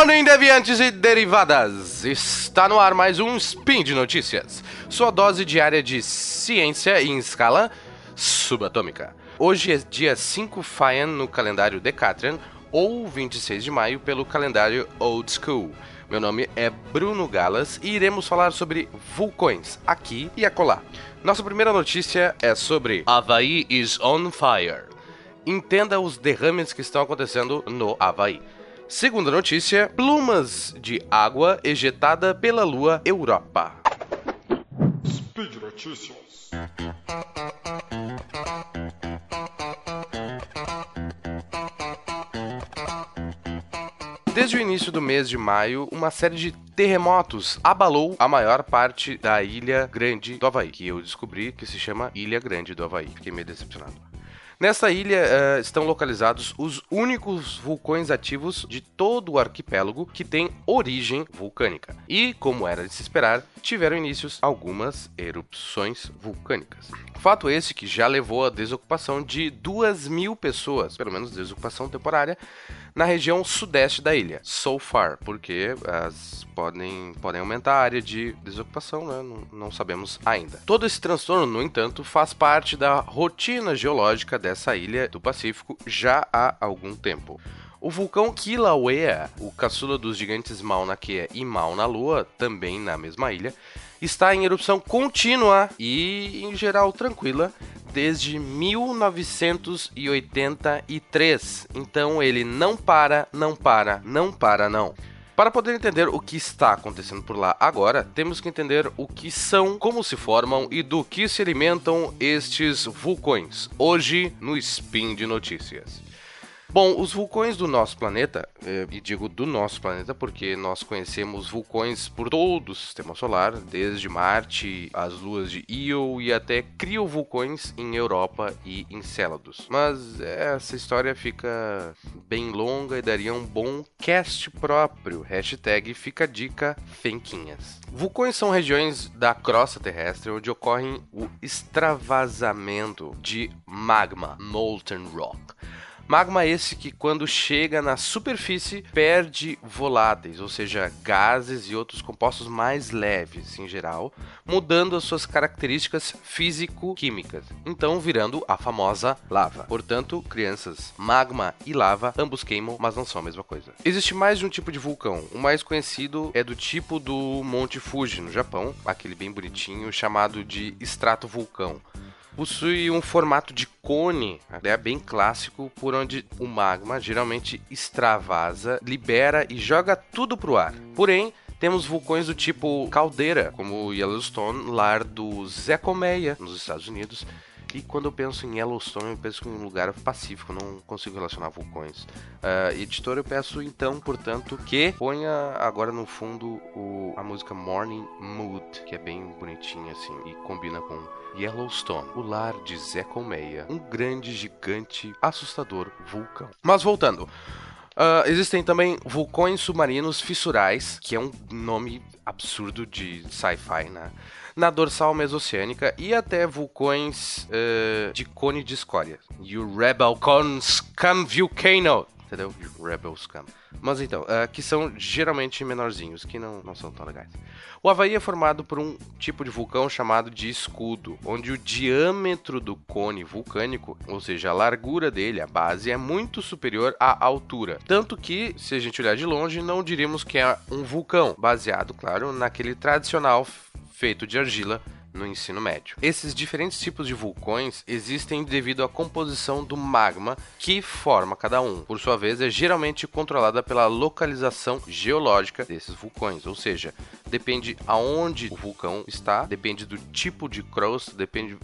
morning, deviantes e derivadas! Está no ar mais um Spin de Notícias, sua dose diária de ciência em escala subatômica. Hoje é dia 5 Faian no calendário Decatrian, ou 26 de maio pelo calendário Old School. Meu nome é Bruno Galas e iremos falar sobre vulcões aqui e acolá. Nossa primeira notícia é sobre Havaí is on fire. Entenda os derrames que estão acontecendo no Havaí. Segunda notícia: plumas de água ejetada pela Lua Europa. Speed Notícias. Desde o início do mês de maio, uma série de terremotos abalou a maior parte da Ilha Grande do Havaí, que eu descobri que se chama Ilha Grande do Havaí. Fiquei meio decepcionado. Nessa ilha uh, estão localizados os únicos vulcões ativos de todo o arquipélago que tem origem vulcânica. E, como era de se esperar, tiveram inícios algumas erupções vulcânicas. Fato esse que já levou à desocupação de 2 mil pessoas, pelo menos desocupação temporária, na região sudeste da ilha, so far, porque as podem, podem aumentar a área de desocupação, né? não, não sabemos ainda. Todo esse transtorno, no entanto, faz parte da rotina geológica dessa ilha do Pacífico já há algum tempo. O vulcão Kilauea, o caçula dos gigantes Mauna Kea e Mauna Lua, também na mesma ilha, está em erupção contínua e, em geral, tranquila desde 1983. Então ele não para, não para, não para, não. Para poder entender o que está acontecendo por lá agora, temos que entender o que são, como se formam e do que se alimentam estes vulcões. Hoje no Spin de Notícias. Bom, os vulcões do nosso planeta, eh, e digo do nosso planeta porque nós conhecemos vulcões por todo o sistema solar, desde Marte, as luas de Io e até criovulcões em Europa e em Célados. Mas essa história fica bem longa e daria um bom cast próprio. Hashtag fica dica Fenquinhas. Vulcões são regiões da crosta terrestre onde ocorre o extravasamento de magma, molten rock. Magma esse que, quando chega na superfície, perde voláteis, ou seja, gases e outros compostos mais leves em geral, mudando as suas características físico-químicas, então virando a famosa lava. Portanto, crianças, magma e lava ambos queimam, mas não são a mesma coisa. Existe mais de um tipo de vulcão. O mais conhecido é do tipo do Monte Fuji, no Japão, aquele bem bonitinho chamado de estratovulcão possui um formato de cone, é bem clássico, por onde o magma geralmente extravasa, libera e joga tudo para o ar. Porém, temos vulcões do tipo caldeira, como o Yellowstone, lar do Zé Colmeia, nos Estados Unidos, e quando eu penso em Yellowstone, eu penso em um lugar pacífico, não consigo relacionar vulcões. Uh, editor, eu peço então, portanto, que ponha agora no fundo o, a música Morning Mood, que é bem bonitinha assim e combina com Yellowstone, o lar de Zé Colmeia, um grande, gigante, assustador vulcão. Mas voltando. Uh, existem também vulcões submarinos fissurais, que é um nome absurdo de sci-fi, né? Na dorsal mesoceânica e até vulcões uh, de cone de escória. E o Rebel Cone Scum Volcano entendeu? Rebel Scum. Mas então, uh, que são geralmente menorzinhos, que não, não são tão legais. O Havaí é formado por um tipo de vulcão chamado de escudo, onde o diâmetro do cone vulcânico, ou seja, a largura dele, a base, é muito superior à altura. Tanto que, se a gente olhar de longe, não diríamos que é um vulcão, baseado, claro, naquele tradicional feito de argila no ensino médio. Esses diferentes tipos de vulcões existem devido à composição do magma que forma cada um. Por sua vez, é geralmente controlada pela localização geológica desses vulcões, ou seja, depende aonde o vulcão está, depende do tipo de crosta, depende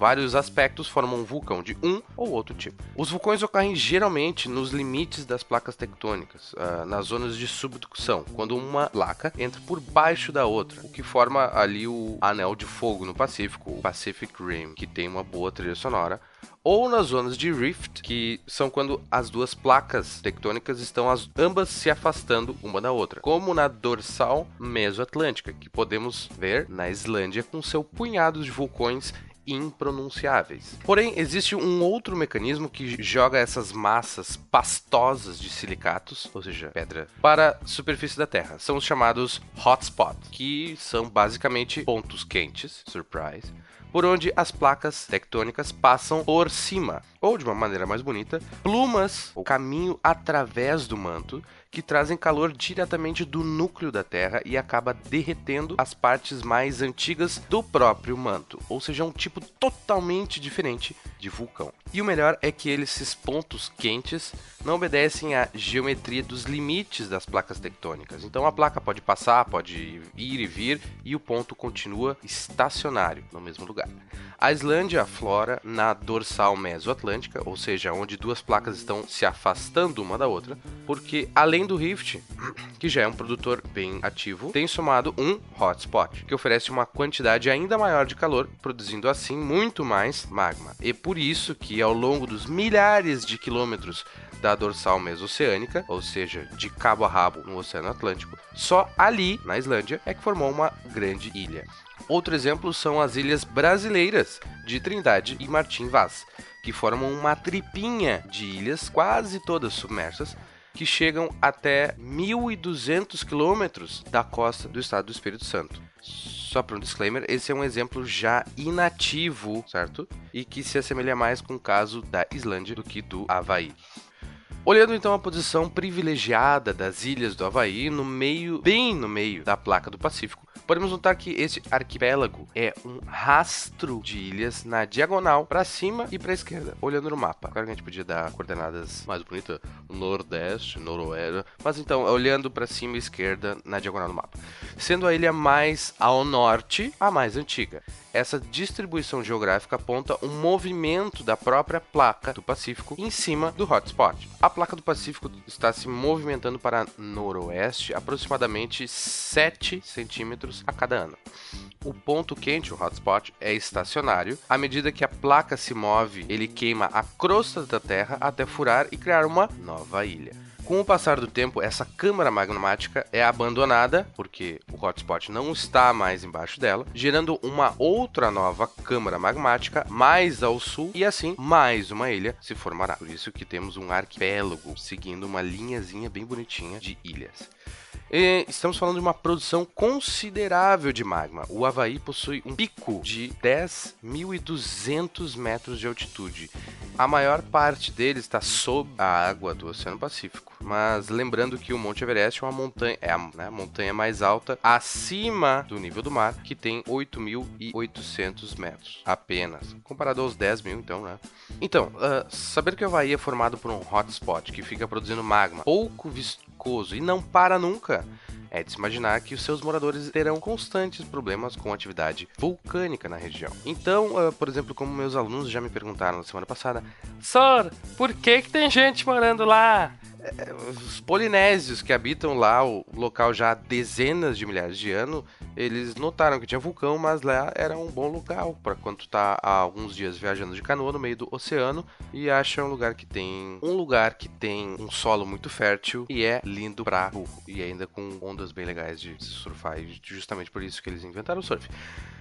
vários aspectos formam um vulcão de um ou outro tipo. Os vulcões ocorrem geralmente nos limites das placas tectônicas, uh, nas zonas de subducção, quando uma placa entra por baixo da outra, o que forma ali o anel de fogo no Pacífico, o Pacific Rim, que tem uma boa trilha sonora, ou nas zonas de rift, que são quando as duas placas tectônicas estão as, ambas se afastando uma da outra, como na dorsal mesoatlântica, que podemos ver na Islândia com seu punhado de vulcões impronunciáveis. Porém, existe um outro mecanismo que joga essas massas pastosas de silicatos, ou seja, pedra, para a superfície da Terra. São os chamados hotspots, que são basicamente pontos quentes, surprise, por onde as placas tectônicas passam por cima, ou de uma maneira mais bonita, plumas, o caminho através do manto, que trazem calor diretamente do núcleo da Terra e acaba derretendo as partes mais antigas do próprio manto, ou seja, um tipo totalmente diferente de vulcão. E o melhor é que esses pontos quentes não obedecem à geometria dos limites das placas tectônicas. Então a placa pode passar, pode ir e vir e o ponto continua estacionário no mesmo lugar. A Islândia aflora na dorsal mesoatlântica, ou seja, onde duas placas estão se afastando uma da outra, porque além do Rift, que já é um produtor bem ativo, tem somado um hotspot, que oferece uma quantidade ainda maior de calor, produzindo assim muito mais magma. E por isso que ao longo dos milhares de quilômetros da dorsal mesoceânica, ou seja, de cabo a rabo no Oceano Atlântico, só ali, na Islândia, é que formou uma grande ilha. Outro exemplo são as ilhas brasileiras de Trindade e Martim Vaz, que formam uma tripinha de ilhas quase todas submersas que chegam até 1.200 quilômetros da costa do estado do Espírito Santo. Só para um disclaimer, esse é um exemplo já inativo, certo? E que se assemelha mais com o caso da Islândia do que do Havaí. Olhando então a posição privilegiada das ilhas do Havaí no meio, bem no meio da placa do Pacífico, podemos notar que esse arquipélago é um rastro de ilhas na diagonal para cima e para esquerda, olhando no mapa. Claro que a gente podia dar coordenadas mais bonitas, nordeste, noroeste, mas então, olhando para cima e esquerda na diagonal do mapa. Sendo a ilha mais ao norte, a mais antiga. Essa distribuição geográfica aponta um movimento da própria placa do Pacífico em cima do hotspot. A placa do Pacífico está se movimentando para noroeste aproximadamente 7 centímetros a cada ano. O ponto quente, o hotspot, é estacionário. À medida que a placa se move, ele queima a crosta da Terra até furar e criar uma nova ilha. Com o passar do tempo, essa câmara magmática é abandonada, porque o hotspot não está mais embaixo dela, gerando uma outra nova câmara magmática mais ao sul e assim mais uma ilha se formará. Por isso que temos um arquipélago seguindo uma linhazinha bem bonitinha de ilhas. E estamos falando de uma produção considerável de magma. O Havaí possui um pico de 10.200 metros de altitude. A maior parte dele está sob a água do Oceano Pacífico. Mas lembrando que o Monte Everest é uma montanha, é a, né, a montanha mais alta acima do nível do mar, que tem 8.800 metros apenas, comparado aos 10 mil, então, né? Então, uh, saber que o Havaí é formado por um hotspot que fica produzindo magma pouco e não para nunca é de se imaginar que os seus moradores terão constantes problemas com atividade vulcânica na região. Então, uh, por exemplo, como meus alunos já me perguntaram na semana passada, Sor, por que, que tem gente morando lá? É, os polinésios que habitam lá o local já há dezenas de milhares de anos, eles notaram que tinha vulcão, mas lá era um bom lugar para quando tu tá há alguns dias viajando de canoa no meio do oceano e acha um lugar que tem um lugar que tem um solo muito fértil e é lindo para burro e ainda com ondas bem legais de surfar, e justamente por isso que eles inventaram o surf.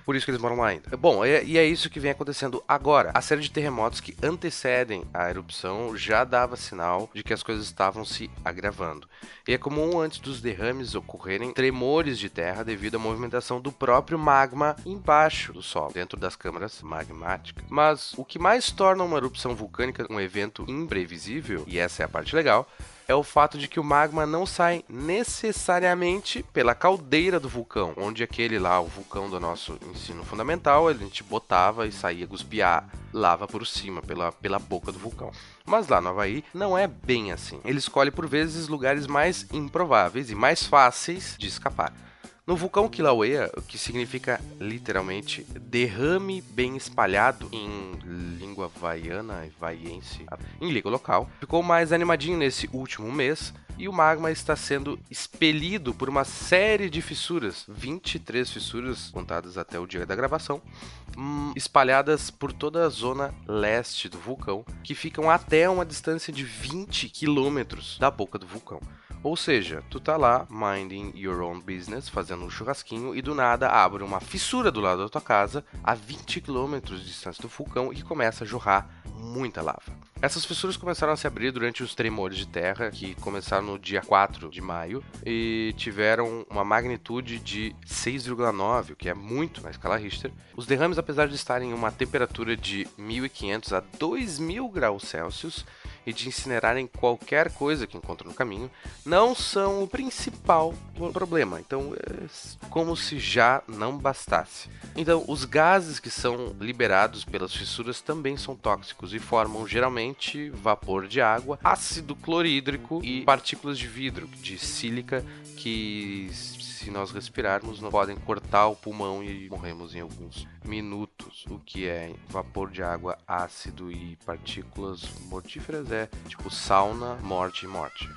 Por isso que eles moram lá ainda. Bom, é, e é isso que vem acontecendo agora. A série de terremotos que antecedem a erupção já dava sinal de que as coisas estavam se agravando. E é comum antes dos derrames ocorrerem tremores de terra devido à movimentação do próprio magma embaixo do solo, dentro das câmaras magmáticas. Mas o que mais torna uma erupção vulcânica um evento imprevisível, e essa é a parte legal, é o fato de que o magma não sai necessariamente pela caldeira do vulcão, onde aquele lá, o vulcão do nosso ensino fundamental, a gente botava e saía guspiar lava por cima, pela, pela boca do vulcão. Mas lá no Havaí não é bem assim. Ele escolhe por vezes lugares mais improváveis e mais fáceis de escapar. No vulcão Kilauea, o que significa literalmente derrame bem espalhado em língua vaiana e vaiense, em língua local, ficou mais animadinho nesse último mês e o magma está sendo expelido por uma série de fissuras, 23 fissuras contadas até o dia da gravação, hum, espalhadas por toda a zona leste do vulcão, que ficam até uma distância de 20 quilômetros da boca do vulcão. Ou seja, tu tá lá minding your own business, fazendo um churrasquinho e do nada abre uma fissura do lado da tua casa a 20 km de distância do vulcão e começa a jorrar muita lava. Essas fissuras começaram a se abrir durante os tremores de terra, que começaram no dia 4 de maio, e tiveram uma magnitude de 6,9, o que é muito na escala Richter. Os derrames, apesar de estarem em uma temperatura de 1500 a 2000 graus Celsius, e de incinerarem qualquer coisa que encontram no caminho, não são o principal problema. Então, é como se já não bastasse. Então, os gases que são liberados pelas fissuras também são tóxicos e formam geralmente vapor de água, ácido clorídrico e partículas de vidro, de sílica que se nós respirarmos, não podem cortar o pulmão e morremos em alguns minutos. O que é vapor de água ácido e partículas mortíferas é tipo sauna, morte e morte.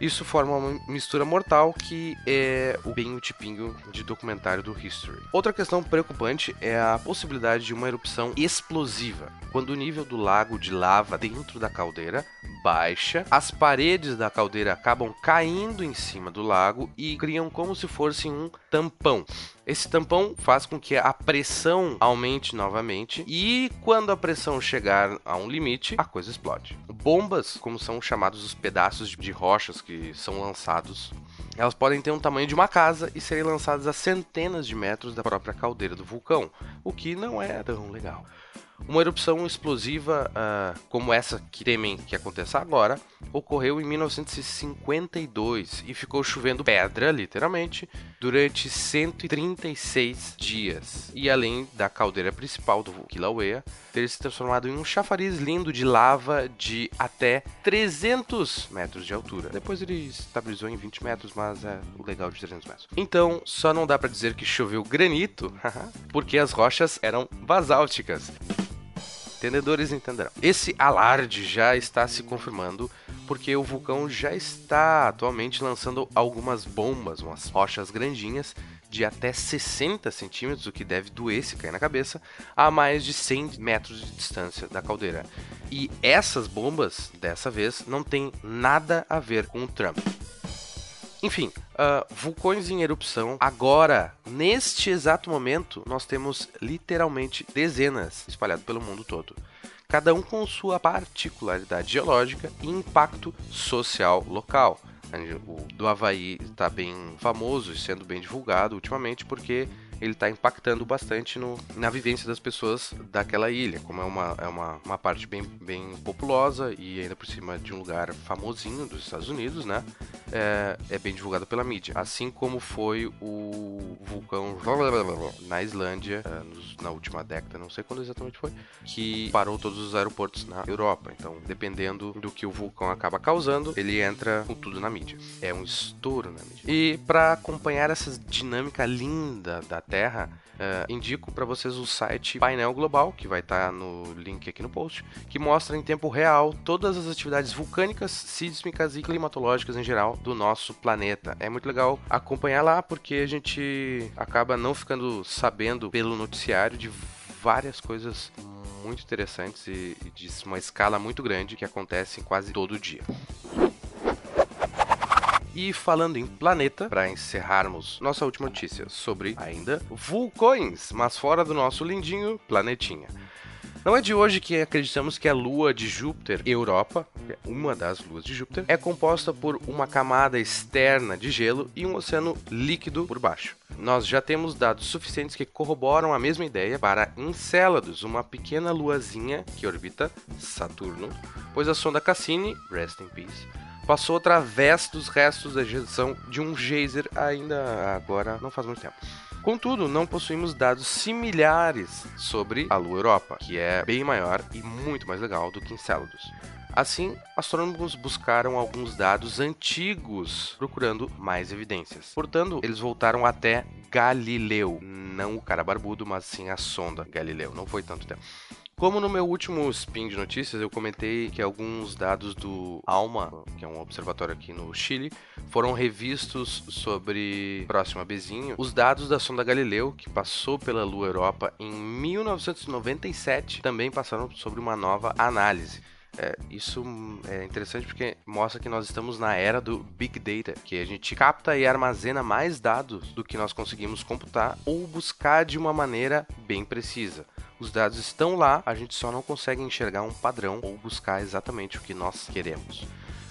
Isso forma uma mistura mortal que é o bem o tipinho de documentário do History. Outra questão preocupante é a possibilidade de uma erupção explosiva, quando o nível do lago de lava dentro da caldeira baixa, as paredes da caldeira acabam caindo em cima do lago e criam como se fosse um tampão. Esse tampão faz com que a pressão aumente novamente e quando a pressão chegar a um limite, a coisa explode. Bombas, como são chamados os pedaços de rochas que são lançados, elas podem ter um tamanho de uma casa e serem lançadas a centenas de metros da própria caldeira do vulcão, o que não é tão legal. Uma erupção explosiva uh, como essa que temem que aconteça agora ocorreu em 1952 e ficou chovendo pedra, literalmente, durante 136 dias. E além da caldeira principal do Kilauea ter se transformado em um chafariz lindo de lava de até 300 metros de altura. Depois ele estabilizou em 20 metros, mas é o legal de 300 metros. Então, só não dá para dizer que choveu granito, porque as rochas eram basálticas. Entendedores entenderão. Esse alarde já está se confirmando porque o vulcão já está atualmente lançando algumas bombas, umas rochas grandinhas de até 60 centímetros, o que deve doer se cair na cabeça, a mais de 100 metros de distância da caldeira. E essas bombas, dessa vez, não tem nada a ver com o Trump. Enfim, uh, vulcões em erupção. Agora, neste exato momento, nós temos literalmente dezenas espalhados pelo mundo todo. Cada um com sua particularidade geológica e impacto social local. O do Havaí está bem famoso e sendo bem divulgado ultimamente porque ele está impactando bastante no, na vivência das pessoas daquela ilha. Como é uma, é uma, uma parte bem, bem populosa e ainda por cima de um lugar famosinho dos Estados Unidos, né? É, é bem divulgado pela mídia. Assim como foi o vulcão na Islândia é, na última década, não sei quando exatamente foi, que parou todos os aeroportos na Europa. Então, dependendo do que o vulcão acaba causando, ele entra com tudo na mídia. É um estouro na mídia. E para acompanhar essa dinâmica linda da Terra, uh, indico para vocês o site Painel Global, que vai estar tá no link aqui no post, que mostra em tempo real todas as atividades vulcânicas, sísmicas e climatológicas em geral do nosso planeta. É muito legal acompanhar lá porque a gente acaba não ficando sabendo pelo noticiário de várias coisas muito interessantes e, e de uma escala muito grande que acontecem quase todo dia. E falando em planeta, para encerrarmos nossa última notícia sobre ainda vulcões, mas fora do nosso lindinho planetinha. Não é de hoje que acreditamos que a lua de Júpiter, Europa, é uma das luas de Júpiter, é composta por uma camada externa de gelo e um oceano líquido por baixo. Nós já temos dados suficientes que corroboram a mesma ideia para Encélados, uma pequena luazinha que orbita Saturno, pois a sonda Cassini, rest in peace, passou através dos restos da ejeção de um geyser ainda agora não faz muito tempo. Contudo, não possuímos dados similares sobre a Lua Europa, que é bem maior e muito mais legal do que Enceladus. Assim, astrônomos buscaram alguns dados antigos procurando mais evidências. Portanto, eles voltaram até Galileu, não o cara barbudo, mas sim a sonda Galileu. Não foi tanto tempo. Como no meu último spin de notícias eu comentei que alguns dados do ALMA, que é um observatório aqui no Chile, foram revistos sobre próximo Bezinho, os dados da sonda Galileu, que passou pela Lua Europa em 1997, também passaram sobre uma nova análise. É, isso é interessante porque mostra que nós estamos na era do Big Data, que a gente capta e armazena mais dados do que nós conseguimos computar ou buscar de uma maneira bem precisa. Os dados estão lá, a gente só não consegue enxergar um padrão ou buscar exatamente o que nós queremos.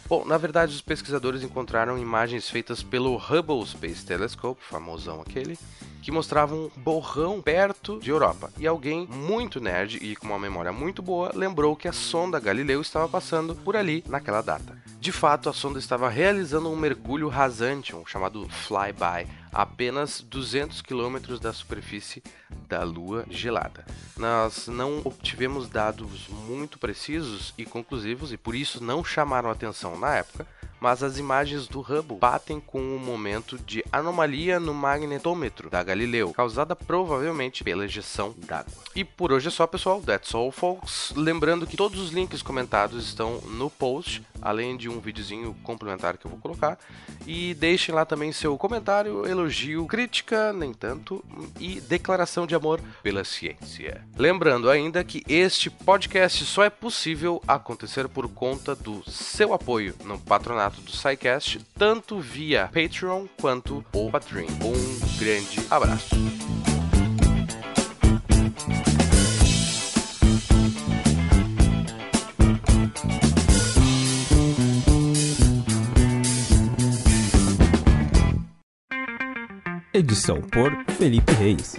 Bom, na verdade, os pesquisadores encontraram imagens feitas pelo Hubble Space Telescope, famosão aquele, que mostravam um borrão perto de Europa. E alguém muito nerd e com uma memória muito boa lembrou que a sonda Galileu estava passando por ali naquela data. De fato, a sonda estava realizando um mergulho rasante, um chamado flyby, a apenas 200 quilômetros da superfície da Lua gelada. Nós não obtivemos dados muito precisos e conclusivos e por isso não chamaram atenção na época, mas as imagens do Hubble batem com um momento de anomalia no magnetômetro da Galileu, causada provavelmente pela ejeção d'água. E por hoje é só, pessoal. That's all, folks. Lembrando que todos os links comentados estão no post, além de um videozinho complementar que eu vou colocar. E deixem lá também seu comentário, elogio, crítica, nem tanto, e declaração de amor pela ciência. Lembrando ainda que este podcast só é possível acontecer por conta do seu apoio no patronato do SciCast, tanto via Patreon quanto o Patreon. Um grande abraço. Edição por Felipe Reis.